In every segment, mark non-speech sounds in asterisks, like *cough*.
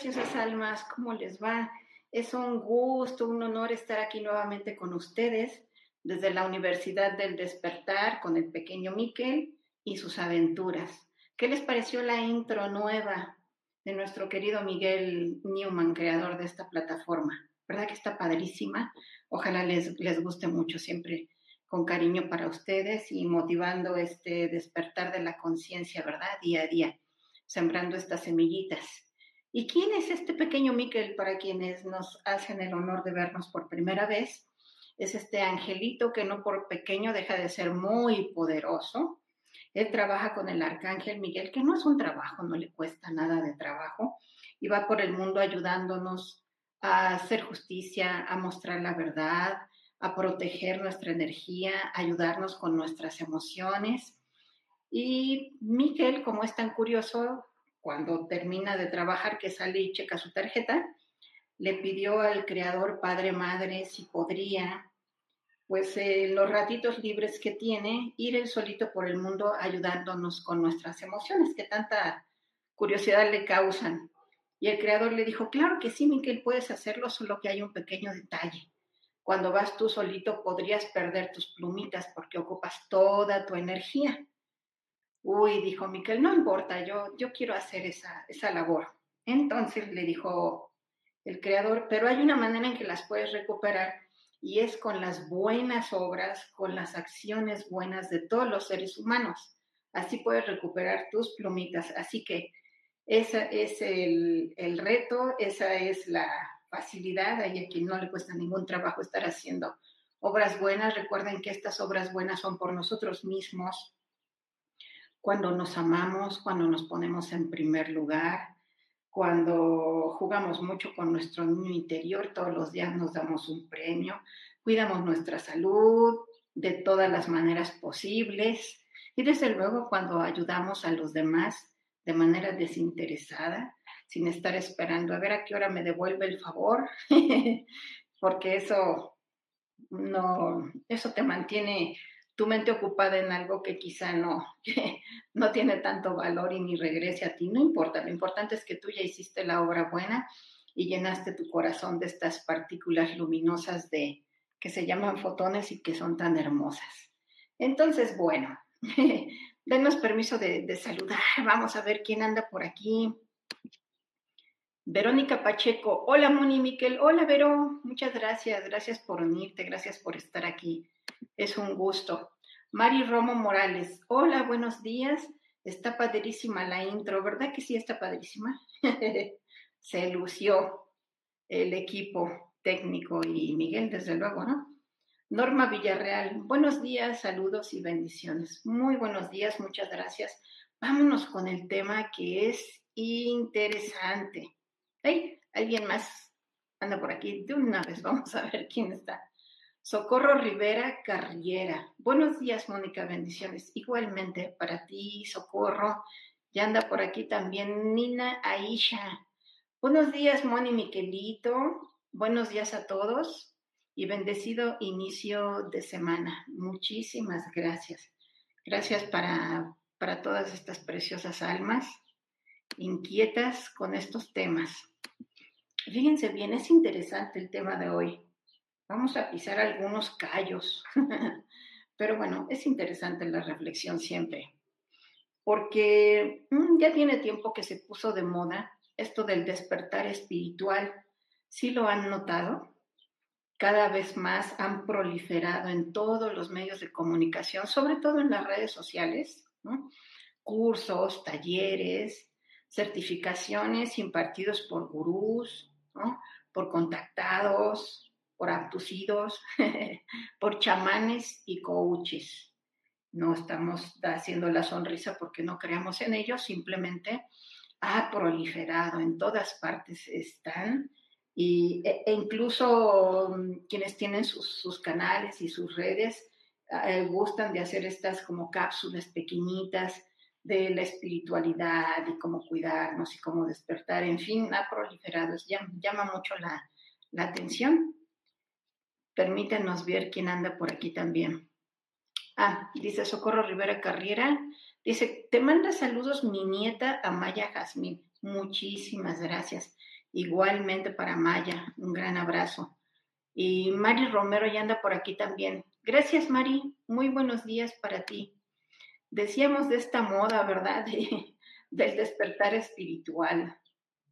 Preciosas almas? ¿Cómo les va? Es un gusto, un honor estar aquí nuevamente con ustedes desde la Universidad del Despertar con el pequeño Miquel y sus aventuras. ¿Qué les pareció la intro nueva de nuestro querido Miguel Newman, creador de esta plataforma? ¿Verdad que está padrísima? Ojalá les, les guste mucho, siempre con cariño para ustedes y motivando este despertar de la conciencia, ¿verdad? Día a día, sembrando estas semillitas. ¿Y quién es este pequeño Miquel para quienes nos hacen el honor de vernos por primera vez? Es este angelito que no por pequeño deja de ser muy poderoso, él trabaja con el arcángel Miguel, que no es un trabajo, no le cuesta nada de trabajo, y va por el mundo ayudándonos a hacer justicia, a mostrar la verdad, a proteger nuestra energía, ayudarnos con nuestras emociones. Y Miguel, como es tan curioso, cuando termina de trabajar, que sale y checa su tarjeta, le pidió al creador Padre Madre si podría pues eh, los ratitos libres que tiene, ir él solito por el mundo ayudándonos con nuestras emociones que tanta curiosidad le causan. Y el creador le dijo, claro que sí, Miquel, puedes hacerlo, solo que hay un pequeño detalle. Cuando vas tú solito podrías perder tus plumitas porque ocupas toda tu energía. Uy, dijo Miquel, no importa, yo, yo quiero hacer esa, esa labor. Entonces le dijo el creador, pero hay una manera en que las puedes recuperar y es con las buenas obras, con las acciones buenas de todos los seres humanos. Así puedes recuperar tus plumitas. Así que ese es el, el reto, esa es la facilidad. Hay a quien no le cuesta ningún trabajo estar haciendo obras buenas. Recuerden que estas obras buenas son por nosotros mismos. Cuando nos amamos, cuando nos ponemos en primer lugar, cuando jugamos mucho con nuestro niño interior, todos los días nos damos un premio, cuidamos nuestra salud de todas las maneras posibles y desde luego cuando ayudamos a los demás de manera desinteresada, sin estar esperando a ver a qué hora me devuelve el favor, *laughs* porque eso no, eso te mantiene tu mente ocupada en algo que quizá no, *laughs* no tiene tanto valor y ni regrese a ti, no importa, lo importante es que tú ya hiciste la obra buena y llenaste tu corazón de estas partículas luminosas de que se llaman fotones y que son tan hermosas. Entonces, bueno, *laughs* denos permiso de, de saludar, vamos a ver quién anda por aquí. Verónica Pacheco, hola Moni Miquel, hola Vero, muchas gracias, gracias por unirte, gracias por estar aquí. Es un gusto. Mari Romo Morales. Hola, buenos días. Está padrísima la intro, ¿verdad que sí está padrísima? *laughs* Se lució el equipo técnico y Miguel, desde luego, ¿no? Norma Villarreal, buenos días, saludos y bendiciones. Muy buenos días, muchas gracias. Vámonos con el tema que es interesante. ¿Hay alguien más? Anda por aquí de una vez, vamos a ver quién está. Socorro Rivera Carriera. Buenos días, Mónica, bendiciones. Igualmente para ti, Socorro. Ya anda por aquí también Nina Aisha. Buenos días, Moni Miquelito. Buenos días a todos y bendecido inicio de semana. Muchísimas gracias. Gracias para, para todas estas preciosas almas inquietas con estos temas. Fíjense bien, es interesante el tema de hoy. Vamos a pisar algunos callos, *laughs* pero bueno, es interesante la reflexión siempre, porque mm, ya tiene tiempo que se puso de moda esto del despertar espiritual. ¿Sí lo han notado? Cada vez más han proliferado en todos los medios de comunicación, sobre todo en las redes sociales, cursos, talleres, certificaciones impartidos por gurús, por contactados, por abducidos, *laughs* por chamanes y coaches. No estamos haciendo la sonrisa porque no creamos en ellos, simplemente ha proliferado, en todas partes están, y, e, e incluso mm, quienes tienen sus, canales y sus redes eh, gustan de hacer estas como cápsulas pequeñitas de la espiritualidad y cómo cuidarnos y cómo despertar, en fin, ha proliferado, llama, llama mucho la, la atención. Permítanos ver quién anda por aquí también. Ah, dice Socorro Rivera Carriera. Dice, te manda saludos mi nieta Amaya Jazmín. Muchísimas gracias. Igualmente para Amaya, un gran abrazo. Y Mari Romero ya anda por aquí también. Gracias, Mari. Muy buenos días para ti. Decíamos de esta moda, ¿verdad? del despertar espiritual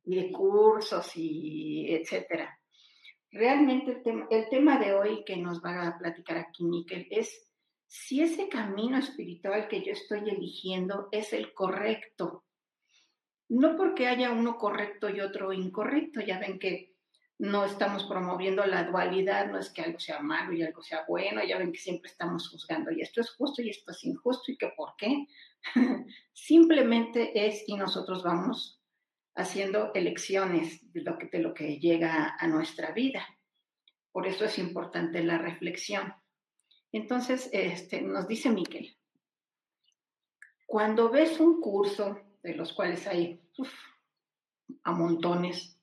y de cursos y etcétera. Realmente el tema, de hoy que nos va a platicar aquí Miquel es si ese camino espiritual que yo estoy eligiendo es el correcto. No porque haya uno correcto y otro incorrecto, ya ven que no estamos promoviendo la dualidad, no es que algo sea malo y algo sea bueno, ya ven que siempre estamos juzgando y esto es justo y esto es injusto y que por qué. *laughs* Simplemente es y nosotros vamos haciendo elecciones de lo que, de lo que llega a nuestra vida. Por eso es importante la reflexión. Entonces, este, nos dice Miquel, cuando ves un curso, de los cuales hay a montones,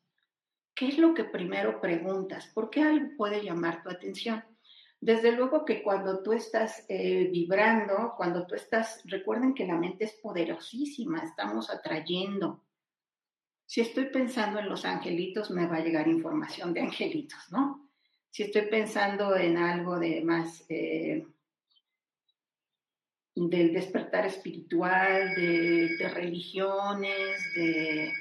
¿qué es lo que primero preguntas? ¿Por qué algo puede llamar tu atención? Desde luego que cuando tú estás eh, vibrando, cuando tú estás, recuerden que la mente es poderosísima, estamos atrayendo, si estoy pensando en los angelitos, me va a llegar información de angelitos, ¿no? Si estoy pensando en algo de más eh, del despertar espiritual, de, de religiones, de,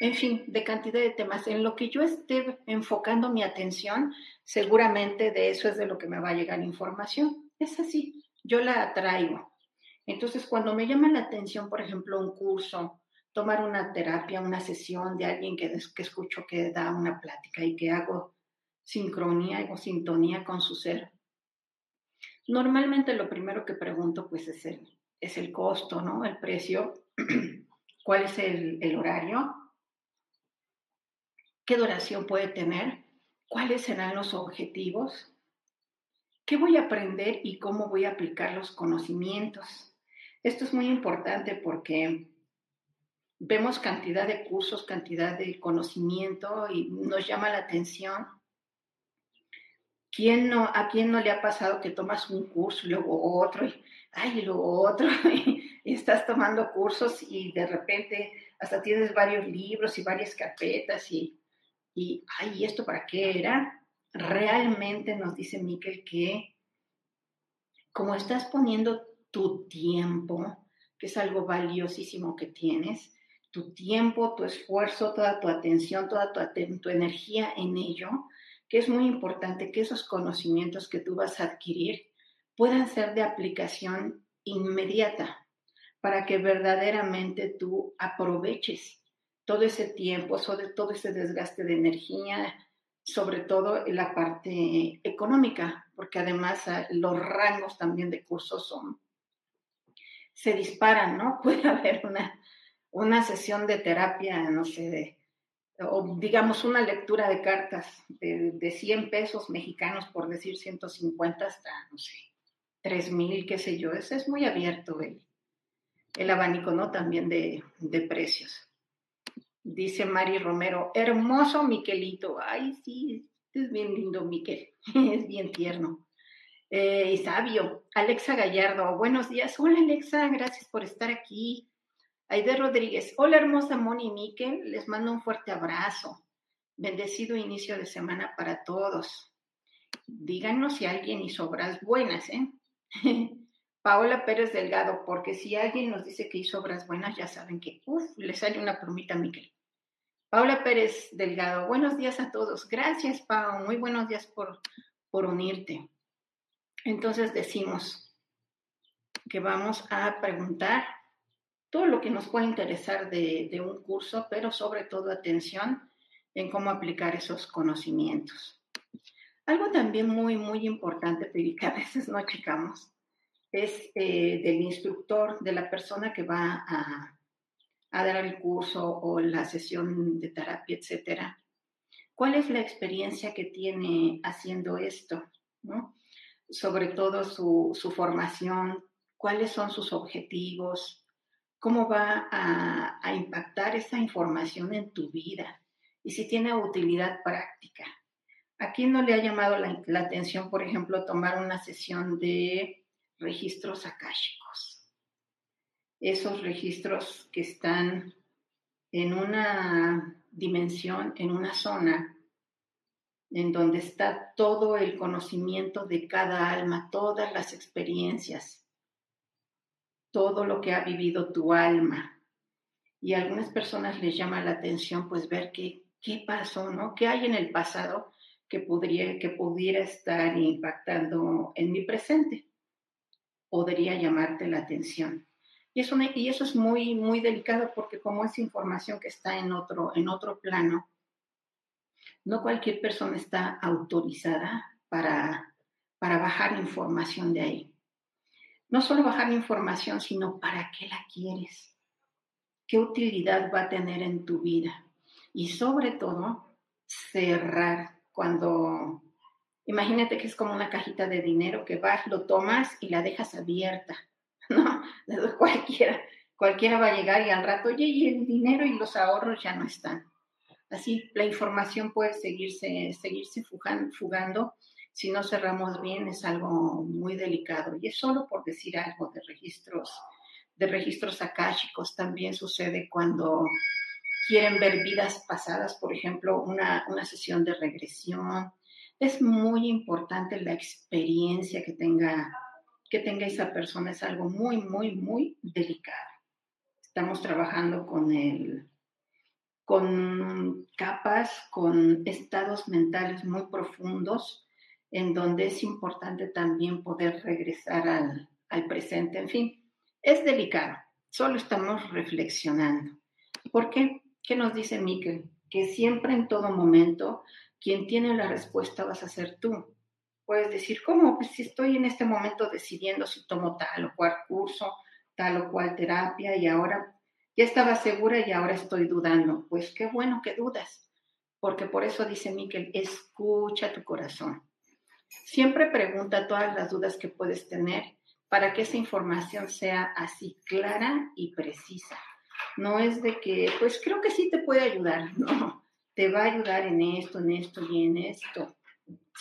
en fin, de cantidad de temas. En lo que yo esté enfocando mi atención, seguramente de eso es de lo que me va a llegar información. Es así, yo la atraigo. Entonces, cuando me llama la atención, por ejemplo, un curso, tomar una terapia, una sesión de alguien que, escucho que da una plática y que hago sincronía, hago sintonía con su ser. Normalmente lo primero que pregunto pues es el, es el costo, ¿no? El precio, *clears throat* cuál es el horario, qué duración puede tener, cuáles serán los objetivos, qué voy a aprender y cómo voy a aplicar los conocimientos. Esto es muy importante porque vemos cantidad de cursos, cantidad de conocimiento y nos llama la atención. ¿Quién no, ¿A quién no le ha pasado que tomas un curso y luego otro y, ay, luego otro *laughs* y, estás tomando cursos y de repente hasta tienes varios libros y varias carpetas y, y ay, ¿esto para qué era? Realmente nos dice Miquel que como estás poniendo tu tiempo, que es algo valiosísimo que tienes, tu tiempo, tu esfuerzo, toda tu atención, toda tu, tu, energía en ello, que es muy importante que esos conocimientos que tú vas a adquirir puedan ser de aplicación inmediata. para que verdaderamente tú aproveches todo ese tiempo, todo ese desgaste de energía, sobre todo la parte económica, porque además ah, los rangos también de cursos son, se disparan, ¿no? *laughs* Puede haber una, una sesión de terapia, no sé, o digamos una lectura de cartas de, de 100 pesos mexicanos, por decir 150 hasta, no sé, 3 mil, qué sé yo. Ese es muy abierto el, el abanico, ¿no? También de, de precios. Dice Mari Romero, hermoso Miquelito. Ay, sí, es bien lindo, Miquel. *laughs* es bien tierno. Eh, y sabio. Alexa Gallardo, buenos días. Hola, Alexa, gracias por estar aquí. Aide Rodríguez, hola, hermosa Moni Miquel. Les mando un fuerte abrazo. Bendecido inicio de semana para todos. Díganos si alguien hizo obras buenas, ¿eh? *laughs* Paola Pérez Delgado, porque si alguien nos dice que hizo obras buenas, ya saben que, uff, le sale una plumita a Miquel. Paula Pérez Delgado, buenos días a todos. Gracias, Pau. Muy buenos días por, por unirte. Entonces decimos que vamos a preguntar todo lo que nos puede interesar de, de un curso, pero sobre todo atención en cómo aplicar esos conocimientos. Algo también muy, muy importante, pero que a veces no checamos, es eh, del instructor, de la persona que va a, dar el curso o la sesión de terapia, etcétera. ¿Cuál es la experiencia que tiene haciendo esto? Sobre todo su, formación, cuáles son sus objetivos, cómo va a, impactar esa información en tu vida y si tiene utilidad práctica. ¿A quién no le ha llamado la, la atención, por ejemplo, tomar una sesión de registros akáshicos? esos registros que están en una dimensión, en una zona, en donde está todo el conocimiento de cada alma, todas las experiencias, todo lo que ha vivido tu alma. Y a algunas personas les llama la atención pues ver qué, qué pasó, ¿no? ¿Qué hay en el pasado que, podría, que pudiera estar impactando en mi presente? Podría llamarte la atención. Y eso, y eso es muy, muy delicado porque como es información que está en otro, en otro plano, no cualquier persona está autorizada para, para bajar información de ahí. No solo bajar información, sino para qué la quieres, qué utilidad va a tener en tu vida. Y sobre todo, cerrar cuando, imagínate que es como una cajita de dinero que vas, lo tomas y la dejas abierta *laughs* ¿no? Cualquiera, cualquiera va a llegar y al rato, oye, y el dinero y los ahorros ya no están. Así la información puede seguirse, seguirse fugando, si no cerramos bien es algo muy delicado. Y es solo por decir algo de registros, de registros akáshicos. También sucede cuando quieren ver vidas pasadas, por ejemplo, una, una sesión de regresión. Es muy importante la experiencia que tenga que tenga esa persona es algo muy, muy, muy delicado. Estamos trabajando con el, con capas, con estados mentales muy profundos, en donde es importante también poder regresar al, al presente. En fin, es delicado. Solo estamos reflexionando. ¿Por qué? ¿Qué nos dice Miquel? Que siempre en todo momento quien tiene la respuesta vas a ser tú puedes decir, ¿cómo? Pues si estoy en este momento decidiendo si tomo tal o cual curso, tal o cual terapia y ahora ya estaba segura y ahora estoy dudando. Pues qué bueno que dudas, porque por eso dice Miquel, escucha tu corazón. Siempre pregunta todas las dudas que puedes tener para que esa información sea así clara y precisa. No es de que, pues creo que sí te puede ayudar, *laughs* no, te va a ayudar en esto, en esto y en esto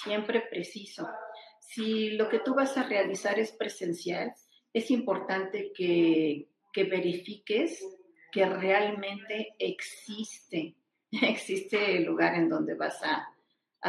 siempre preciso. Si lo que tú vas a realizar es presencial, es importante que, verifiques que realmente existe, *laughs* existe el lugar en donde vas a,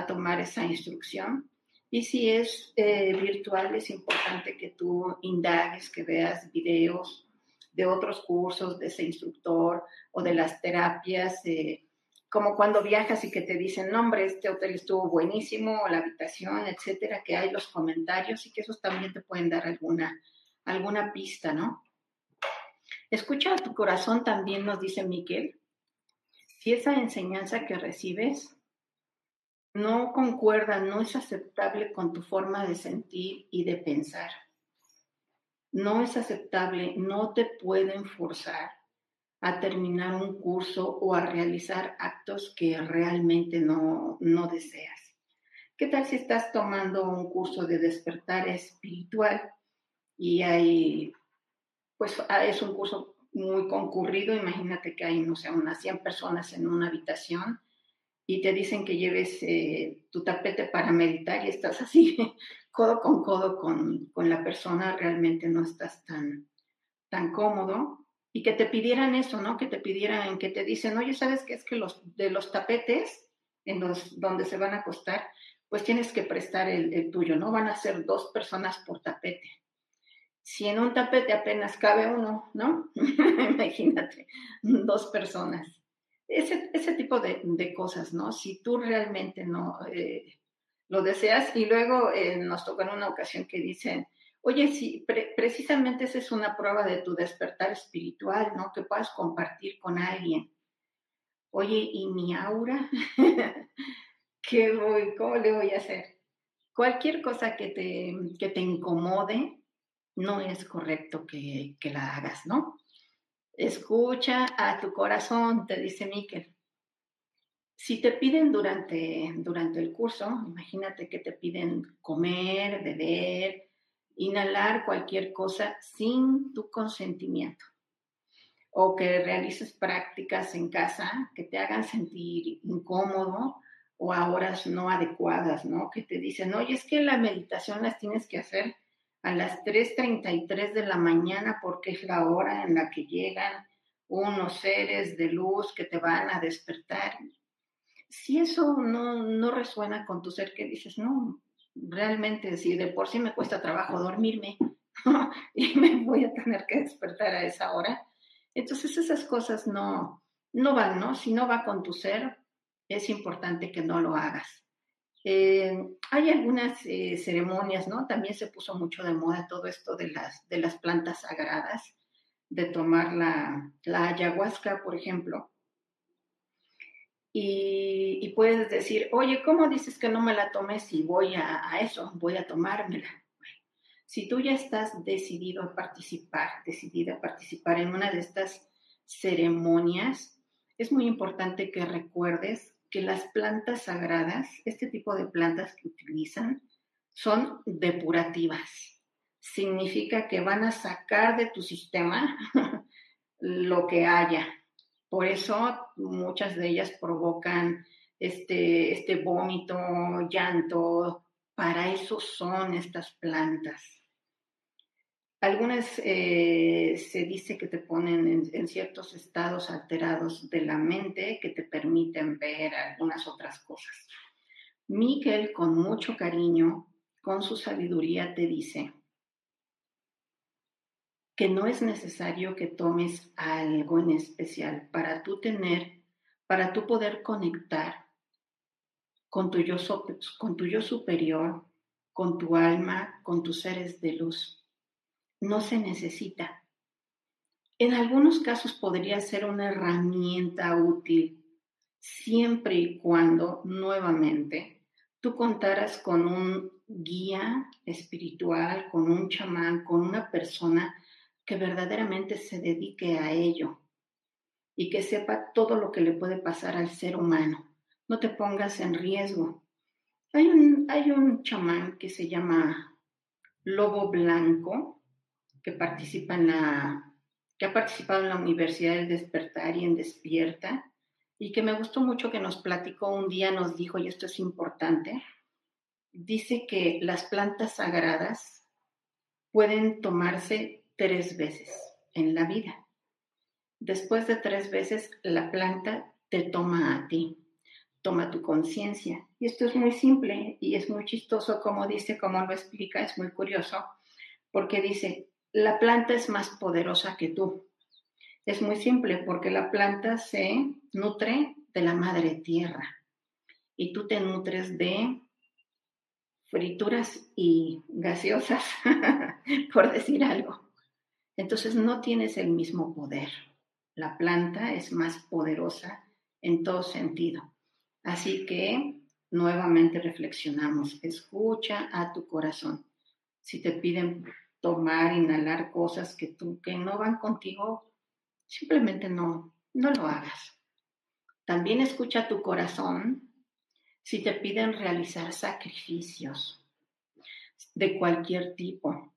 tomar esa instrucción. Y si es eh, virtual, es importante que tú indagues, que veas videos de otros cursos de ese instructor o de las terapias. Eh, como cuando viajas y que te dicen, no, hombre, este hotel estuvo buenísimo, la habitación, etcétera, que hay los comentarios y que esos también te pueden dar alguna, alguna pista, ¿no? Escucha a tu corazón también, nos dice Miquel. Si esa enseñanza que recibes no concuerda, no es aceptable con tu forma de sentir y de pensar, no es aceptable, no te pueden forzar a terminar un curso o a realizar actos que realmente no, no deseas. ¿Qué tal si estás tomando un curso de despertar espiritual y hay, pues ah, es un curso muy concurrido, imagínate que hay, no sé, unas 100 personas en una habitación y te dicen que lleves eh, tu tapete para meditar y estás así, *laughs* codo con codo con, con, la persona, realmente no estás tan, tan cómodo. Y que te pidieran eso, ¿no? Que te pidieran, que te dicen, oye, ¿sabes qué es que los de los tapetes en los donde se van a acostar, pues tienes que prestar el, tuyo, ¿no? Van a ser dos personas por tapete si en un tapete apenas cabe uno, ¿no? *laughs* Imagínate, dos personas ese, ese tipo de, de, cosas, ¿no? Si tú realmente no eh, lo deseas y luego eh, nos tocó en una ocasión que dicen, oye, si precisamente esa es una prueba de tu despertar espiritual, ¿no? Que puedas compartir con alguien. Oye, ¿y mi aura? *laughs* ¿Qué voy? ¿Cómo le voy a hacer? Cualquier cosa que te, que te incomode, no es correcto que, que la hagas, ¿no? Escucha a tu corazón, te dice Miquel. Si te piden durante, durante el curso, imagínate que te piden comer, beber, inhalar cualquier cosa sin tu consentimiento. O que realices prácticas en casa que te hagan sentir incómodo o a horas no adecuadas, ¿no? Que te dicen, oye, es que la meditación las tienes que hacer a las 3.33 de la mañana porque es la hora en la que llegan unos seres de luz que te van a despertar. Si eso no, no resuena con tu ser, que dices, no, realmente si de por sí me cuesta trabajo dormirme *laughs* y me voy a tener que despertar a esa hora, entonces esas cosas no, no van, ¿no? Si no va con tu ser, es importante que no lo hagas. Eh, hay algunas eh, ceremonias, ¿no? También se puso mucho de moda todo esto de las, de las plantas sagradas, de tomar la, la ayahuasca, por ejemplo. Y, puedes decir, oye, ¿cómo dices que no me la tomes si voy a, a eso? Voy a tomármela. Si tú ya estás decidido a participar, decidida a participar en una de estas ceremonias, es muy importante que recuerdes que las plantas sagradas, este tipo de plantas que utilizan, son depurativas. Significa que van a sacar de tu sistema *laughs* lo que haya. Por eso muchas de ellas provocan este, este vómito, llanto. Para eso son estas plantas. Algunas eh, se dice que te ponen en, ciertos estados alterados de la mente que te permiten ver algunas otras cosas. Miquel, con mucho cariño, con su sabiduría, te dice que no es necesario que tomes algo en especial para tú tener, para tú poder conectar con tu yo, con tu yo superior, con tu alma, con tus seres de luz no se necesita. En algunos casos podría ser una herramienta útil siempre y cuando, nuevamente, tú contaras con un guía espiritual, con un chamán, con una persona que verdaderamente se dedique a ello y que sepa todo lo que le puede pasar al ser humano. No te pongas en riesgo. Hay un, hay un chamán que se llama Lobo Blanco, que participa en la, que ha participado en la Universidad del Despertar y en Despierta, y que me gustó mucho que nos platicó un día, nos dijo, y esto es importante, dice que las plantas sagradas pueden tomarse tres veces en la vida. Después de tres veces, la planta te toma a ti, toma tu conciencia. Y esto es muy simple y es muy chistoso como dice, como lo explica, es muy curioso, porque dice, la planta es más poderosa que tú. Es muy simple porque la planta se nutre de la madre tierra y tú te nutres de frituras y gaseosas, *laughs* por decir algo. Entonces no tienes el mismo poder. La planta es más poderosa en todo sentido. Así que nuevamente reflexionamos, escucha a tu corazón. Si te piden tomar, inhalar cosas que tú que no van contigo, simplemente no no lo hagas. También escucha a tu corazón si te piden realizar sacrificios de cualquier tipo,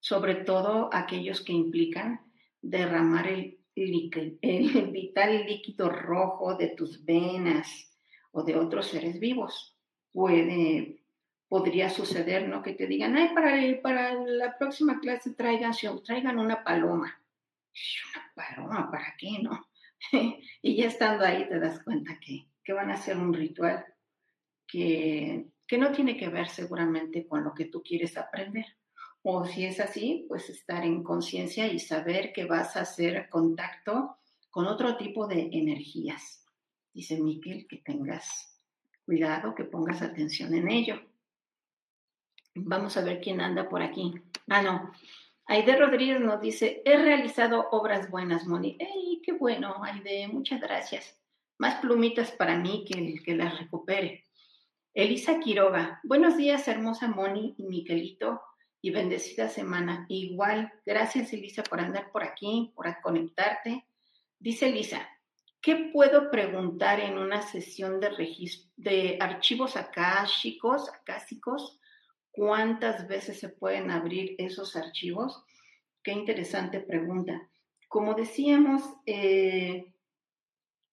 sobre todo aquellos que implican derramar el, *laughs* vital líquido rojo de tus venas o de otros seres vivos. Puede, podría suceder. Que te digan, ay, para, para la próxima clase traigan, traigan una paloma. Una paloma, ¿para qué, no? *laughs* y ya estando ahí te das cuenta que, que van a hacer un ritual que, que no tiene que ver seguramente con lo que tú quieres aprender. O si es así, pues estar en conciencia y saber que vas a hacer contacto con otro tipo de energías. Dice Miquel que tengas cuidado, que pongas atención en ello. Vamos a ver quién anda por aquí. Ah, no. Aide Rodríguez nos dice, he realizado obras buenas, Moni. ¡Ey, qué bueno, Aide! Muchas gracias. Más plumitas para mí que, que las recupere. Elisa Quiroga, buenos días, hermosa Moni y Miquelito, y bendecida semana. Igual, gracias Elisa por andar por aquí, por conectarte. Dice Elisa, ¿qué puedo preguntar en una sesión de, de archivos akáshicos, acásicos? ¿Cuántas veces se pueden abrir esos archivos? Qué interesante pregunta. Como decíamos, eh,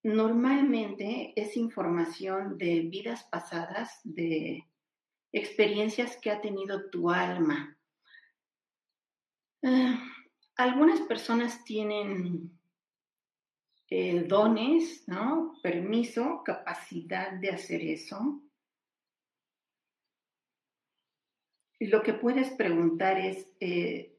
normalmente es información de vidas pasadas, de experiencias que ha tenido tu alma. Ah, algunas personas tienen eh, dones, ¿no? Permiso, capacidad de hacer eso. lo que puedes preguntar es, eh,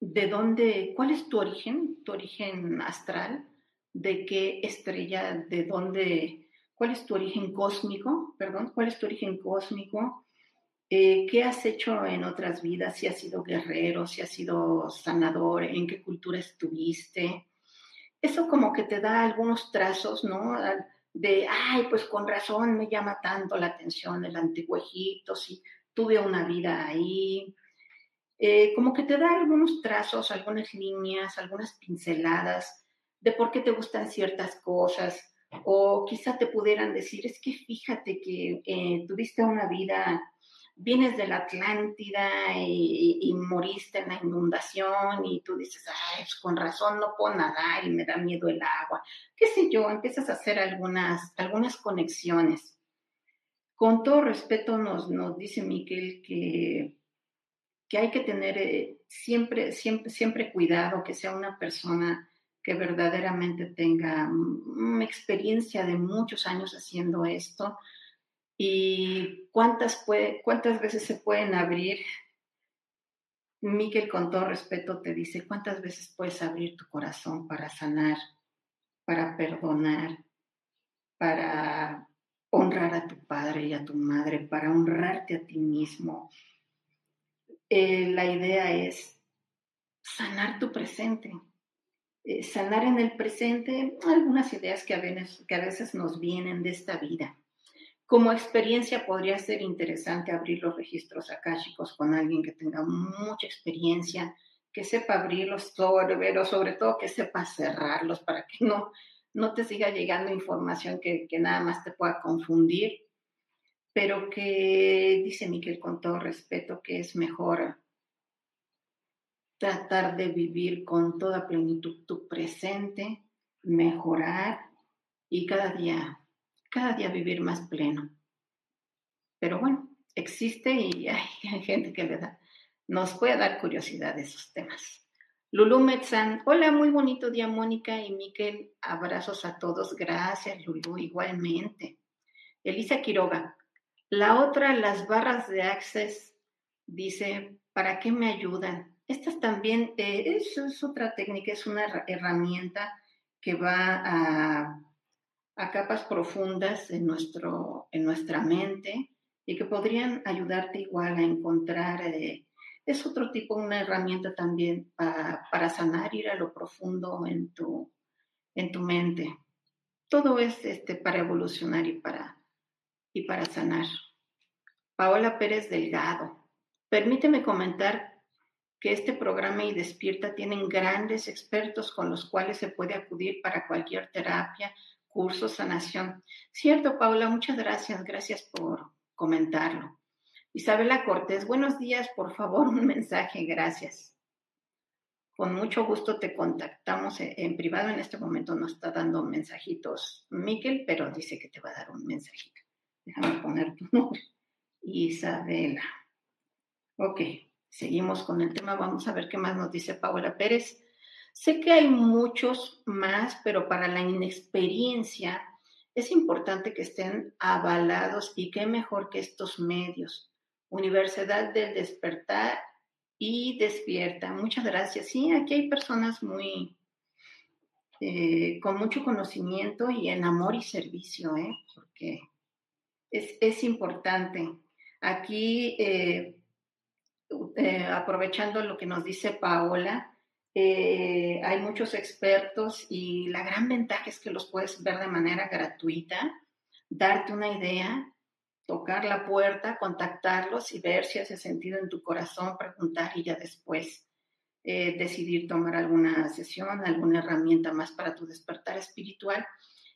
¿de dónde, cuál es tu origen, tu origen astral? ¿De qué estrella, de dónde, cuál es tu origen cósmico, perdón, cuál es tu origen cósmico? Eh, ¿Qué has hecho en otras vidas? Si has sido guerrero, si has sido sanador, en qué cultura estuviste. Eso como que te da algunos trazos, ¿no? De, ay, pues con razón me llama tanto la atención el antiguo Egipto, sí tuve una vida ahí, eh, como que te da algunos trazos, algunas líneas, algunas pinceladas de por qué te gustan ciertas cosas, o quizá te pudieran decir, es que fíjate que eh, tuviste una vida, vienes de la Atlántida y, moriste en la inundación y tú dices, pues con razón no puedo nadar y me da miedo el agua, qué sé yo, empiezas a hacer algunas, algunas conexiones. Con todo respeto nos, nos dice Miquel que, que hay que tener eh, siempre, siempre, siempre cuidado, que sea una persona que verdaderamente tenga una experiencia de muchos años haciendo esto y cuántas, puede, cuántas veces se pueden abrir. Miquel, con todo respeto, te dice, ¿cuántas veces puedes abrir tu corazón para sanar, para perdonar, para honrar a tu padre y a tu madre, para honrarte a ti mismo. Eh, la idea es sanar tu presente, eh, sanar en el presente algunas ideas que a, veces, que a veces nos vienen de esta vida. Como experiencia podría ser interesante abrir los registros akáshicos con alguien que tenga mucha experiencia, que sepa abrirlos, sobre, sobre todo que sepa cerrarlos para que no no te siga llegando información que, nada más te pueda confundir, pero que dice Miquel con todo respeto que es mejor tratar de vivir con toda plenitud tu presente, mejorar y cada día, cada día vivir más pleno. Pero bueno, existe y *laughs* hay, gente que le da, nos puede dar curiosidad de esos temas. Lulu Metzan, hola, muy bonito día, Mónica y Miquel. Abrazos a todos. Gracias, Lulu, igualmente. Elisa Quiroga, la otra, las barras de Access, dice, ¿para qué me ayudan? Estas también, eh, es, otra técnica, es una herramienta que va a, a capas profundas en, nuestro, en nuestra mente y que podrían ayudarte igual a encontrar eh, es otro tipo, una herramienta también para, sanar, ir a lo profundo en tu, en tu mente. Todo es este, para evolucionar y para, y para sanar. Paola Pérez Delgado. Permíteme comentar que este programa y Despierta tienen grandes expertos con los cuales se puede acudir para cualquier terapia, curso, sanación. Cierto, Paula, muchas gracias. Gracias por comentarlo. Isabela Cortés, buenos días, por favor, *laughs* un mensaje, gracias. Con mucho gusto te contactamos en privado. En este momento nos está dando mensajitos Miquel, pero dice que te va a dar un mensajito. Déjame poner tu *laughs* nombre. Isabela. Ok, seguimos con el tema. Vamos a ver qué más nos dice Paola Pérez. Sé que hay muchos más, pero para la inexperiencia es importante que estén avalados y qué mejor que estos medios Universidad del Despertar y Despierta. Muchas gracias. Sí, aquí hay personas muy eh, con mucho conocimiento y en amor y servicio, ¿eh? porque es, importante. Aquí, eh, aprovechando lo que nos dice Paola, hay muchos expertos y la gran ventaja es que los puedes ver de manera gratuita, darte una idea tocar la puerta, contactarlos y ver si hace sentido en tu corazón, preguntar y ya después eh, decidir tomar alguna sesión, alguna herramienta más para tu despertar espiritual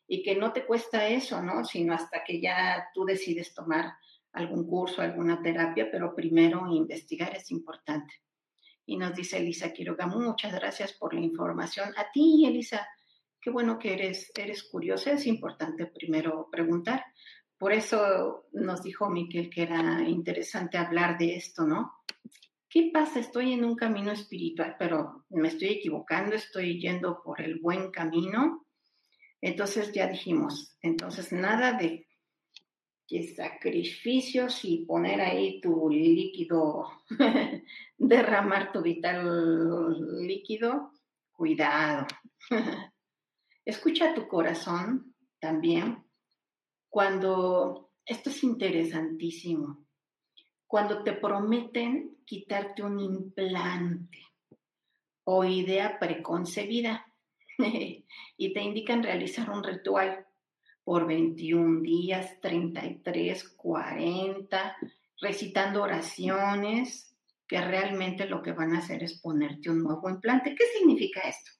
y que no te cuesta eso, ¿no? Sino hasta que ya tú decides tomar algún curso, alguna terapia, pero primero investigar es importante. Y nos dice Elisa Quiroga, muchas gracias por la información. A ti, Elisa, qué bueno que eres, eres curiosa, es importante primero preguntar. Por eso nos dijo Miquel que era interesante hablar de esto, ¿no? ¿Qué pasa? Estoy en un camino espiritual, pero me estoy equivocando, estoy yendo por el buen camino. Entonces ya dijimos, entonces nada de sacrificios y poner ahí tu líquido, *laughs* derramar tu vital líquido, cuidado. *laughs* Escucha tu corazón también, cuando, esto es interesantísimo, cuando te prometen quitarte un implante o idea preconcebida *laughs* y te indican realizar un ritual por 21 días, 33, 40, recitando oraciones que realmente lo que van a hacer es ponerte un nuevo implante. ¿Qué significa esto?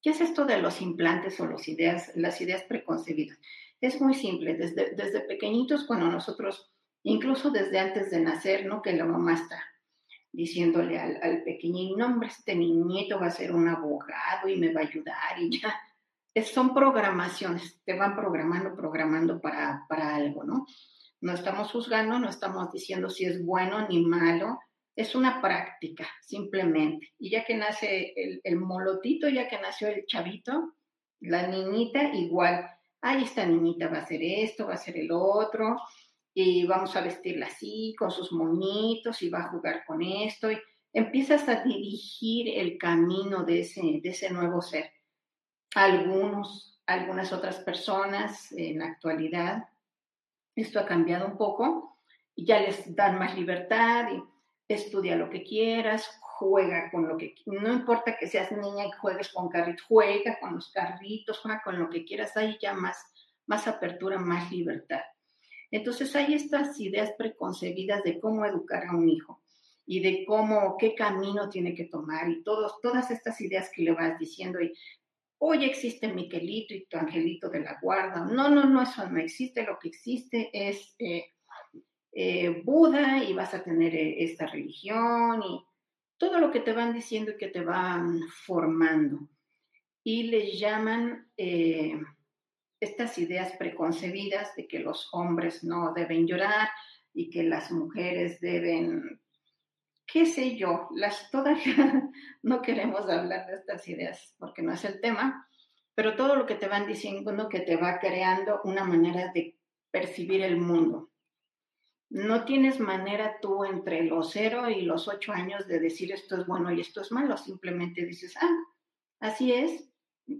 ¿Qué es esto de los implantes o las ideas, preconcebidas? Es muy simple, desde, desde pequeñitos, cuando nosotros, incluso desde antes de nacer, ¿no? Que la mamá está diciéndole al, al pequeñín, no, hombre, este niñito va a ser un abogado y me va a ayudar y ya. Son programaciones, te van programando, programando para, para algo, ¿no? No estamos juzgando, no estamos diciendo si es bueno ni malo, es una práctica, simplemente. Y ya que nace el, el, molotito, ya que nació el chavito, la niñita, igual ay, esta niñita va a hacer esto, va a hacer el otro, y vamos a vestirla así, con sus moñitos, y va a jugar con esto, y empiezas a dirigir el camino de ese, de ese nuevo ser. Algunos, algunas otras personas en la actualidad, esto ha cambiado un poco, y ya les dan más libertad, y estudia lo que quieras, juega con lo que, no importa que seas niña y juegues con carritos, juega con los carritos, juega con lo que quieras, hay ya más, más apertura, más libertad. Entonces hay estas ideas preconcebidas de cómo educar a un hijo y de cómo, qué camino tiene que tomar y todos, todas estas ideas que le vas diciendo y hoy existe Miquelito y tu angelito de la guarda. No, no, no, eso no existe. Lo que existe es eh, eh, Buda y vas a tener eh, esta religión y todo lo que te van diciendo y que te van formando. Y les llaman estas ideas preconcebidas de que los hombres no deben llorar y que las mujeres deben, qué sé yo, las todavía *laughs* no queremos hablar de estas ideas porque no es el tema, pero todo lo que te van diciendo que te va creando una manera de percibir el mundo no tienes manera tú entre los cero y los ocho años de decir esto es bueno y esto es malo, simplemente dices, ah, así es,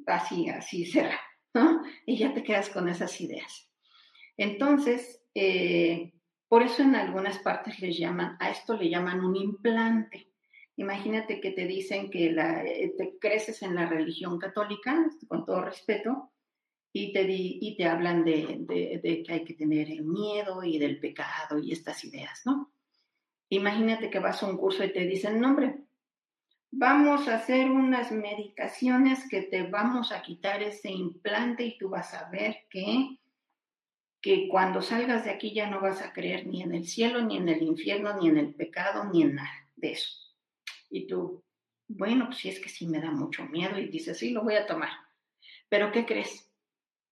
así, así será, ¿no? Y ya te quedas con esas ideas. Entonces, eh, Por eso en algunas partes les llaman, a esto le llaman un implante. Imagínate que te dicen que eh, te creces en la religión católica, con todo respeto, y te, y te hablan de, de, que hay que tener el miedo y del pecado y estas ideas, ¿no? Imagínate que vas a un curso y te dicen, no, hombre, vamos a hacer unas medicaciones que te vamos a quitar ese implante y tú vas a ver que que cuando salgas de aquí ya no vas a creer ni en el cielo, ni en el infierno, ni en el pecado, ni en nada de eso. Y tú, bueno, pues si es que sí me da mucho miedo y dices, sí, lo voy a tomar. Pero ¿qué crees?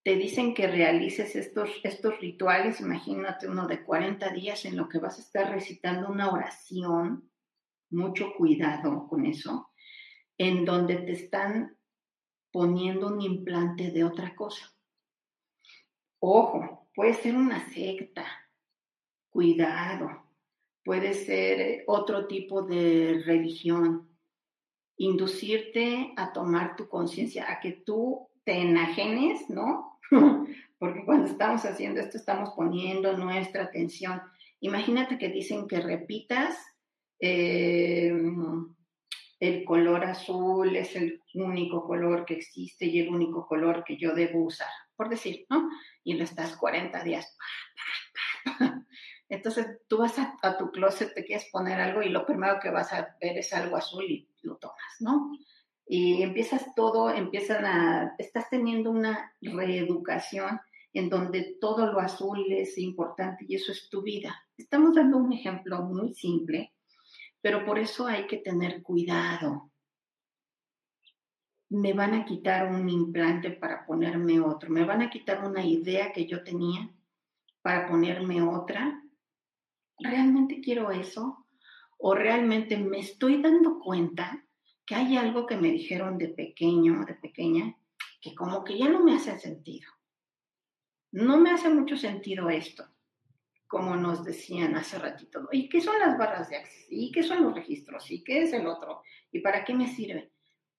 Te dicen que realices estos, estos rituales, imagínate uno de 40 días en lo que vas a estar recitando una oración, mucho cuidado con eso, en donde te están poniendo un implante de otra cosa. Ojo, Puede ser una secta, cuidado. Puede ser eh, otro tipo de religión. Inducirte a tomar tu conciencia, a que tú te enajenes, ¿no? *laughs* Porque cuando estamos haciendo esto estamos poniendo nuestra atención. Imagínate que dicen que repitas eh, el color azul es el único color que existe y el único color que yo debo usar, por decir, ¿no? Y lo estás 40 días. *laughs* Entonces tú vas a, tu closet, te quieres poner algo y lo primero que vas a ver es algo azul y lo tomas, ¿no? Y empiezas todo, empiezan a, estás teniendo una reeducación en donde todo lo azul es importante y eso es tu vida. Estamos dando un ejemplo muy simple, pero por eso hay que tener cuidado. Me van a quitar un implante para ponerme otro, me van a quitar una idea que yo tenía para ponerme otra. ¿Realmente quiero eso? ¿O realmente me estoy dando cuenta que hay algo que me dijeron de pequeño, de pequeña, que como que ya no me hace sentido? No me hace mucho sentido esto como nos decían hace ratito, ¿y qué son las barras de acceso? ¿Y qué son los registros? ¿Y qué es el otro? ¿Y para qué me sirve?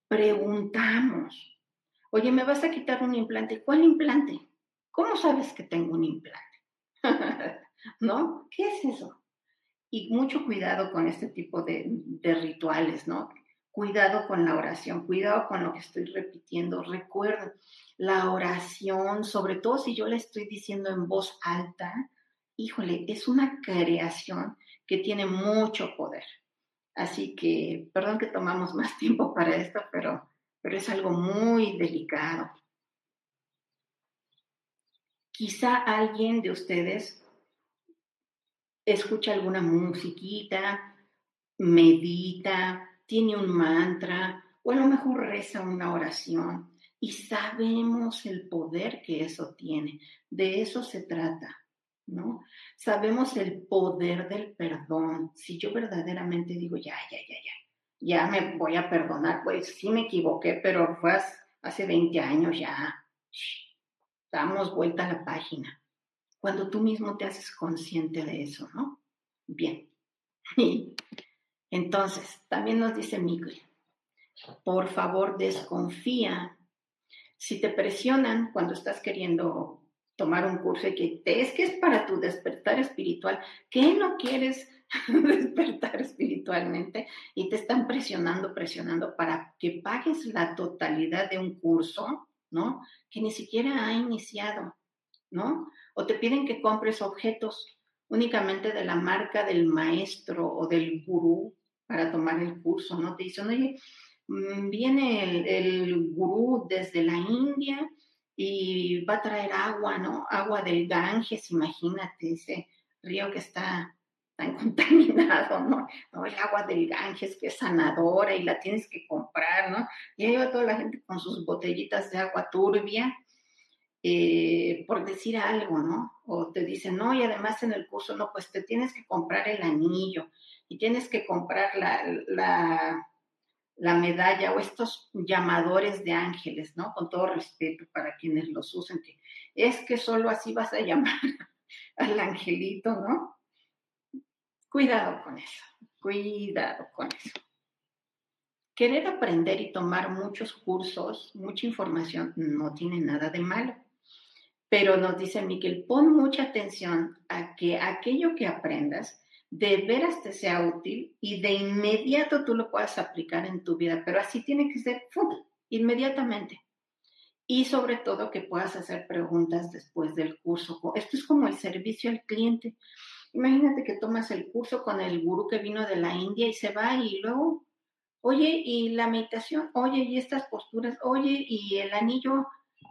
Preguntamos. Oye, ¿me vas a quitar un implante? ¿Cuál implante? ¿Cómo sabes que tengo un implante? *laughs* ¿No? ¿Qué es eso? Y mucho cuidado con este tipo de, de rituales, ¿no? Cuidado con la oración, cuidado con lo que estoy repitiendo. Recuerden, la oración, sobre todo si yo la estoy diciendo en voz alta, híjole, es una creación que tiene mucho poder. Así que, perdón que tomamos más *laughs* tiempo para esto, pero, pero es algo muy delicado. Quizá alguien de ustedes escucha alguna musiquita, medita, tiene un mantra o a lo mejor reza una oración y sabemos el poder que eso tiene. De eso se trata. ¿No? Sabemos el poder del perdón. Si yo verdaderamente digo, ya, ya, ya, ya, ya me voy a perdonar, pues sí me equivoqué, pero fue hace 20 años ya. Damos vuelta a la página. Cuando tú mismo te haces consciente de eso, ¿no? Bien. Entonces, también nos dice Miguel, por favor desconfía. Si te presionan cuando estás queriendo tomar un curso y que es que es para tu despertar espiritual, que no quieres *laughs* despertar espiritualmente y te están presionando, presionando para que pagues la totalidad de un curso, ¿no? Que ni siquiera ha iniciado, ¿no? O te piden que compres objetos únicamente de la marca del maestro o del gurú para tomar el curso, ¿no? Te dicen, oye, mm, viene el, el gurú desde la India y va a traer agua, ¿no? Agua del Ganges, imagínate ese río que está tan *laughs* contaminado, ¿no? El agua del Ganges que es sanadora y la tienes que comprar, ¿no? Y ahí va toda la gente con sus botellitas de agua turbia, eh, por decir algo, ¿no? O te dicen, no, y además en el curso, no, pues te tienes que comprar el anillo y tienes que comprar la, la la medalla o estos llamadores de ángeles, ¿no? Con todo respeto para quienes los usan, que es que solo así vas a llamar *laughs* al angelito, ¿no? Cuidado con eso, cuidado con eso. Querer aprender y tomar muchos cursos, mucha información, no tiene nada de malo. Pero nos dice Miquel, pon mucha atención a que aquello que aprendas de veras te sea útil y de inmediato tú lo puedas aplicar en tu vida, pero así tiene que ser inmediatamente. Y sobre todo que puedas hacer preguntas después del curso. Esto es como el servicio al cliente. Imagínate que tomas el curso con el gurú que vino de la India y se va y luego, oye, y la meditación, oye, y estas posturas, oye, y el anillo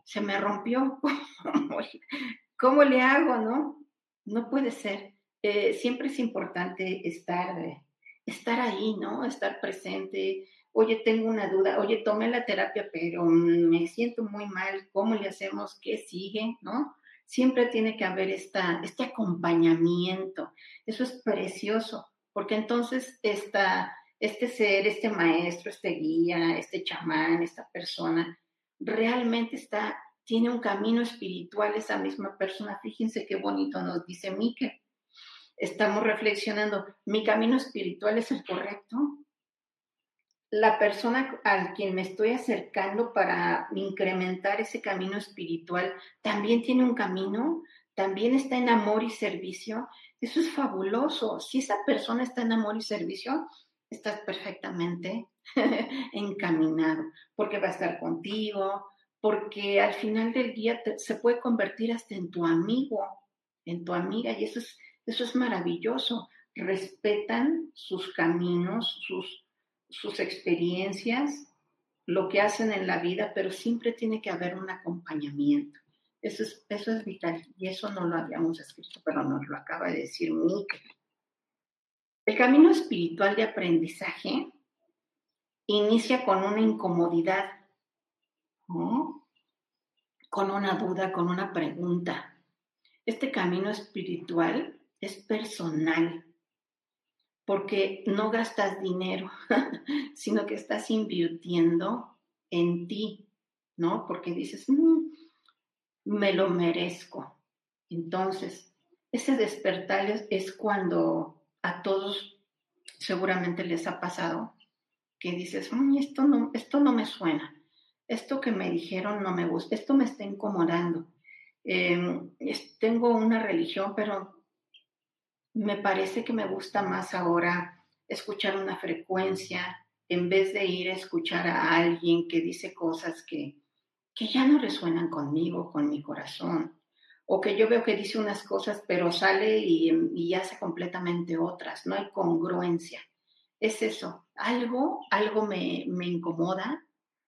se me rompió. *laughs* ¿Cómo le hago, no? No puede ser. Eh, siempre es importante estar, estar ahí, ¿no? Estar presente. Oye, tengo una duda, oye, tomé la terapia, pero me siento muy mal, ¿cómo le hacemos? ¿Qué sigue? ¿No? Siempre tiene que haber esta, este acompañamiento. Eso es precioso, porque entonces esta, este ser, este maestro, este guía, este chamán, esta persona, realmente está, tiene un camino espiritual esa misma persona. Fíjense qué bonito nos dice Miquel estamos reflexionando, ¿mi camino espiritual es el correcto? La persona al quien me estoy acercando para incrementar ese camino espiritual también tiene un camino, también está en amor y servicio. Eso es fabuloso. Si esa persona está en amor y servicio, estás perfectamente *laughs* encaminado, porque va a estar contigo, porque al final del día se puede convertir hasta en tu amigo, en tu amiga, y eso es eso es maravilloso. Respetan sus caminos, sus, sus experiencias, lo que hacen en la vida, pero siempre tiene que haber un acompañamiento. Eso es, eso es vital y eso no lo habíamos escrito, pero nos lo acaba de decir Miquel. El camino espiritual de aprendizaje inicia con una incomodidad, con una duda, con una pregunta. Este camino espiritual es personal, porque no gastas dinero, *laughs* sino que estás invirtiendo en ti, ¿no? Porque dices, mm, me lo merezco. Entonces, ese despertar es, cuando a todos seguramente les ha pasado que dices, esto, no, esto no me suena, esto que me dijeron no me gusta, esto me está incomodando. Em, tengo una religión, pero me parece que me gusta más ahora escuchar una frecuencia en vez de ir a escuchar a alguien que dice cosas que, que ya no resuenan conmigo, con mi corazón, o que yo veo que dice unas cosas pero sale y, y hace completamente otras, no hay congruencia. Es eso, algo, algo me, me incomoda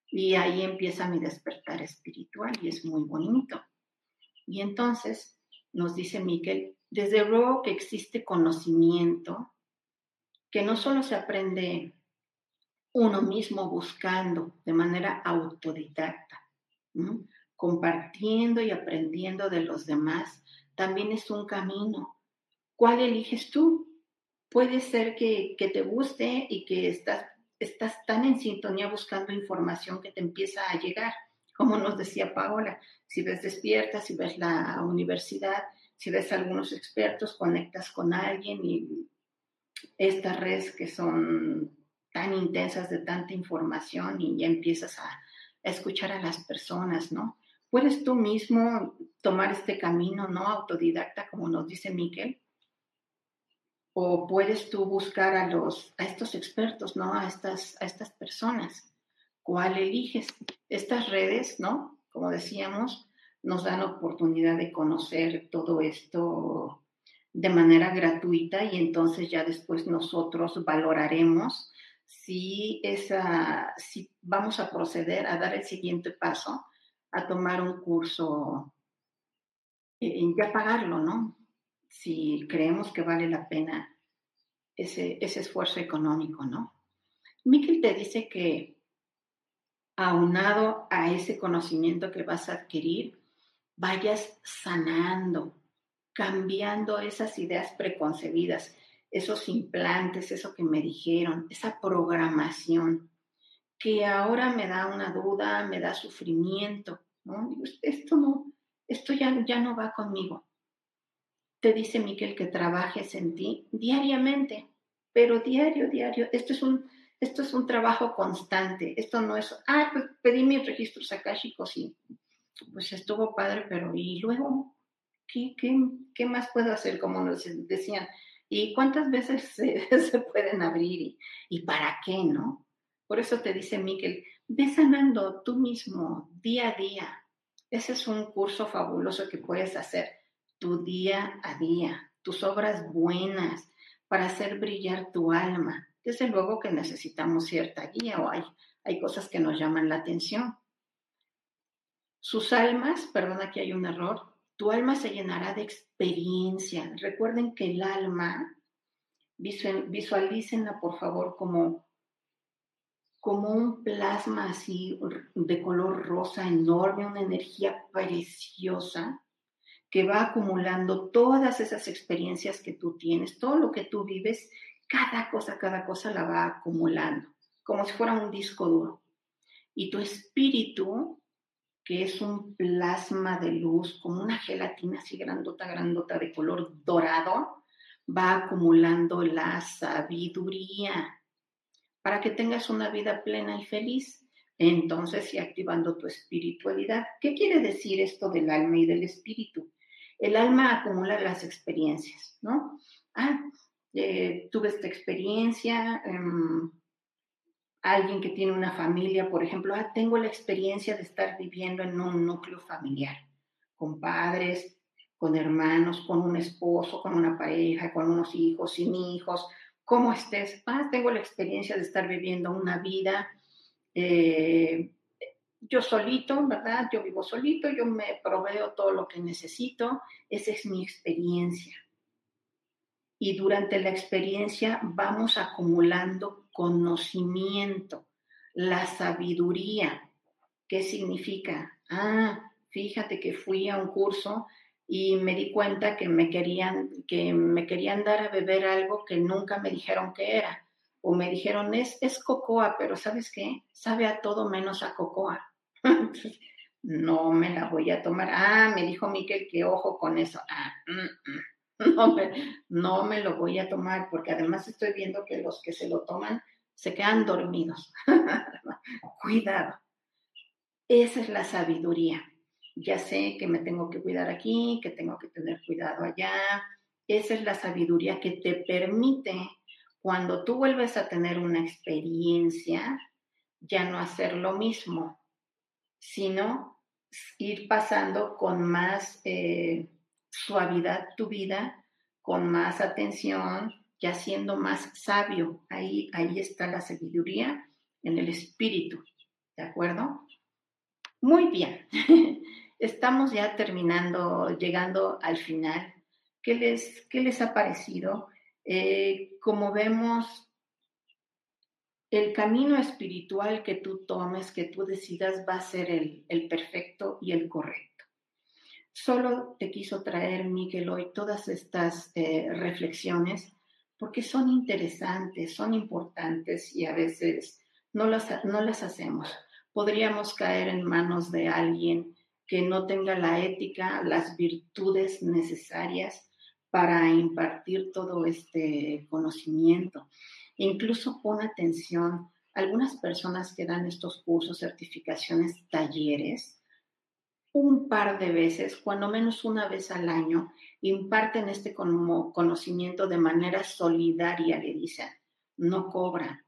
y ahí empieza mi despertar espiritual y es muy bonito. Y entonces nos dice Miquel, desde luego que existe conocimiento, que no solo se aprende uno mismo buscando de manera autodidacta, compartiendo y aprendiendo de los demás, también es un camino. ¿Cuál eliges tú? Puede ser que, te guste y que estás, estás tan en sintonía buscando información que te empieza a llegar, como nos decía Paola, si ves despierta, si ves la universidad, si ves a algunos expertos, conectas con alguien y estas redes que son tan intensas de tanta información y ya empiezas a, escuchar a las personas, ¿no? Puedes tú mismo tomar este camino, ¿no? Autodidacta, como nos dice Miquel, o puedes tú buscar a los, a estos expertos, ¿no? A estas, a estas personas. ¿Cuál eliges? Estas redes, ¿no? Como decíamos, nos dan oportunidad de conocer todo esto de manera gratuita y entonces ya después nosotros valoraremos si, esa, si vamos a proceder a dar el siguiente paso, a tomar un curso y ya pagarlo, ¿no? Si creemos que vale la pena ese, ese esfuerzo económico, ¿no? Miquel te dice que aunado a ese conocimiento que vas a adquirir, vayas sanando, cambiando esas ideas preconcebidas, esos implantes, eso que me dijeron, esa programación que ahora me da una duda, me da sufrimiento, ¿no? esto no, esto ya, ya no va conmigo. Te dice Miquel que trabajes en ti diariamente, pero diario, diario. Esto es un, esto es un trabajo constante. Esto no es, ah, pues pedí mis registros akáshicos y pues estuvo padre, pero ¿y luego qué, qué, más puedo hacer? Como nos decían, ¿y cuántas veces *laughs* se, pueden abrir? Y, ¿Y para qué, no? Por eso te dice Miquel, ve sanando tú mismo día a día. Ese es un curso fabuloso que puedes hacer tu día a día, tus obras buenas para hacer brillar tu alma. Desde luego que necesitamos cierta guía o hay, hay cosas que nos llaman la atención. Sus almas, perdona que hay un error, tu alma se llenará de experiencia. Recuerden que el alma, visualícenla por favor como como un plasma así de color rosa enorme, una energía preciosa que va acumulando todas esas experiencias que tú tienes, todo lo que tú vives, cada cosa, cada cosa la va acumulando, como si fuera un disco duro. Y tu espíritu, que es un plasma de luz, como una gelatina así grandota, grandota de color dorado, va acumulando la sabiduría para que tengas una vida plena y feliz. Entonces, y activando tu espiritualidad. ¿Qué quiere decir esto del alma y del espíritu? El alma acumula las experiencias, ¿no? Ah, eh, tuve esta experiencia, em, alguien que tiene una familia, por ejemplo, ah, tengo la experiencia de estar viviendo en un núcleo familiar, con padres, con hermanos, con un esposo, con una pareja, con unos hijos, sin hijos, cómo estés. Ah, tengo la experiencia de estar viviendo una vida eh, yo solito, ¿verdad? Yo vivo solito, yo me proveo todo lo que necesito, esa es mi experiencia. Y durante la experiencia vamos acumulando conocimiento, la sabiduría. ¿Qué significa? Ah, fíjate que fui a un curso y me di cuenta que me querían, que me querían dar a beber algo que nunca me dijeron que era. O me dijeron, es, es cocoa, pero ¿sabes qué? Sabe a todo menos a cocoa. *laughs* no me la voy a tomar. Ah, me dijo Miquel que ojo con eso. Ah, mm, mm. *laughs* No, me, no me lo voy a tomar porque además estoy viendo que los que se lo toman se quedan dormidos. *laughs* Cuidado. Esa es la sabiduría ya sé que me tengo que cuidar aquí, que tengo que tener cuidado allá. Esa es la sabiduría que te permite, cuando tú vuelves a tener una experiencia, ya no hacer lo mismo, sino ir pasando con más eh, suavidad tu vida, con más atención, ya siendo más sabio. Ahí, ahí está la sabiduría en el espíritu, ¿de acuerdo? Muy bien. *laughs* estamos ya terminando, llegando al final. ¿Qué les, qué les ha parecido? Eh, como vemos, el camino espiritual que tú tomes, que tú decidas, va a ser el, el perfecto y el correcto. Solo te quiso traer, Miguel, hoy todas estas eh, reflexiones porque son interesantes, son importantes y a veces no las, no las hacemos. Podríamos caer en manos de alguien que no tenga la ética, las virtudes necesarias para impartir todo este conocimiento. Incluso pon atención, algunas personas que dan estos cursos, certificaciones, talleres, un par de veces, cuando menos una vez al año, imparten este conocimiento de manera solidaria, le dicen, no cobran,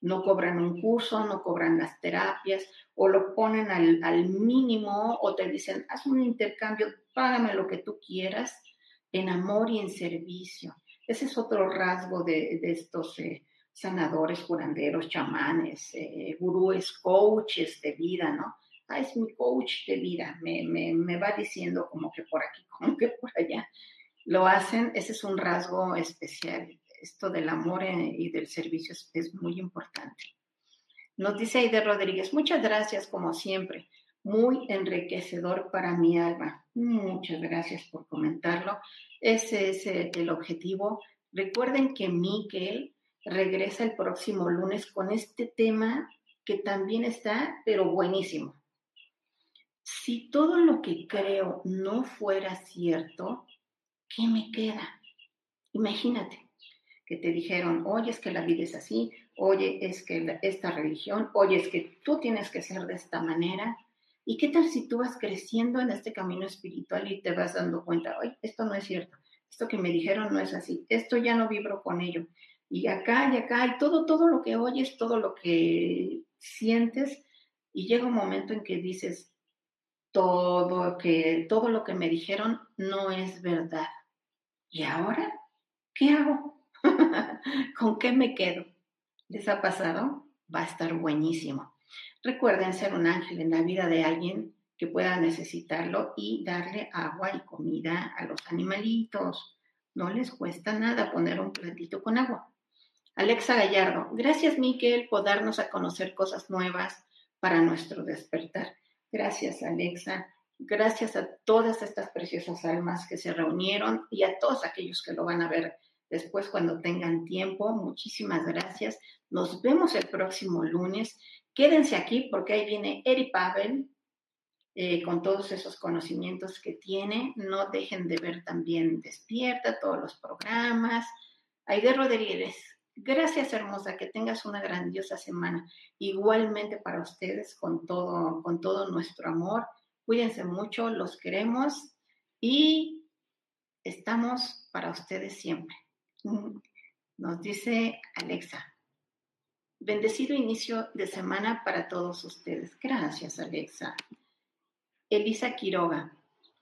no cobran un curso, no cobran las terapias, o lo ponen al, mínimo, o te dicen, haz un intercambio, págame lo que tú quieras, en amor y en servicio. Ese es otro rasgo de, estos eh, sanadores, curanderos, chamanes, eh, gurúes, coaches de vida, ¿no? Ah, es mi coach de vida, me, me va diciendo como que por aquí, *laughs* como que por allá. Lo hacen, ese es un rasgo especial esto del amor eh, y del servicio es, muy importante. Nos dice Aide Rodríguez, muchas gracias como siempre, muy enriquecedor para mi alma. Muchas gracias por comentarlo. Ese es eh, el objetivo. Recuerden que Miquel regresa el próximo lunes con este tema que también está, pero buenísimo. Si todo lo que creo no fuera cierto, ¿qué me queda? Imagínate, que te dijeron, oye, es que la vida es así, oye, es que esta religión, oye, es que tú tienes que ser de esta manera. ¿Y qué tal si tú vas creciendo en este camino espiritual y te vas dando cuenta, oye, esto no es cierto, esto que me dijeron no es así, esto ya no vibro con ello. Y acá y acá, y todo, todo lo que oyes, todo lo que sientes, y llega un momento en que dices, todo, que, todo lo que me dijeron no es verdad. ¿Y ahora qué hago? *laughs* ¿Con qué me quedo? ¿Les ha pasado? Va a estar buenísimo. Recuerden ser un ángel en la vida de alguien que pueda necesitarlo y darle agua y comida a los animalitos. No les cuesta nada poner un platito con agua. Alexa Gallardo, gracias Miquel por darnos a conocer cosas nuevas para nuestro despertar. Gracias Alexa, gracias a todas estas preciosas almas que se reunieron y a todos aquellos que lo van a ver después cuando tengan tiempo. Muchísimas gracias. Nos vemos el próximo lunes Quédense aquí porque ahí viene Eri Pavel eh, con todos esos conocimientos que tiene. No dejen de ver también Despierta, todos los programas. Aide Rodríguez, gracias hermosa, que tengas una grandiosa semana. Igualmente para ustedes con todo, con todo nuestro amor. Cuídense mucho, los queremos y estamos para ustedes siempre. Nos dice Alexa. Bendecido inicio de semana para todos ustedes. Gracias, Alexa. Elisa Quiroga.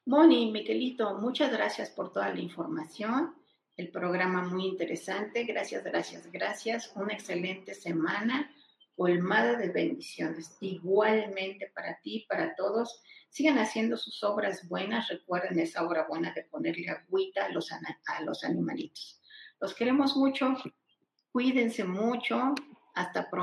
Moni, Miquelito, muchas gracias por toda la información. El programa muy interesante. Gracias, gracias, gracias. Una excelente semana colmada de bendiciones. Igualmente para ti, para todos. Sigan haciendo sus obras buenas. Recuerden esa obra buena de ponerle agüita a los, a los animalitos. Los queremos mucho. Cuídense mucho. Hasta pronto.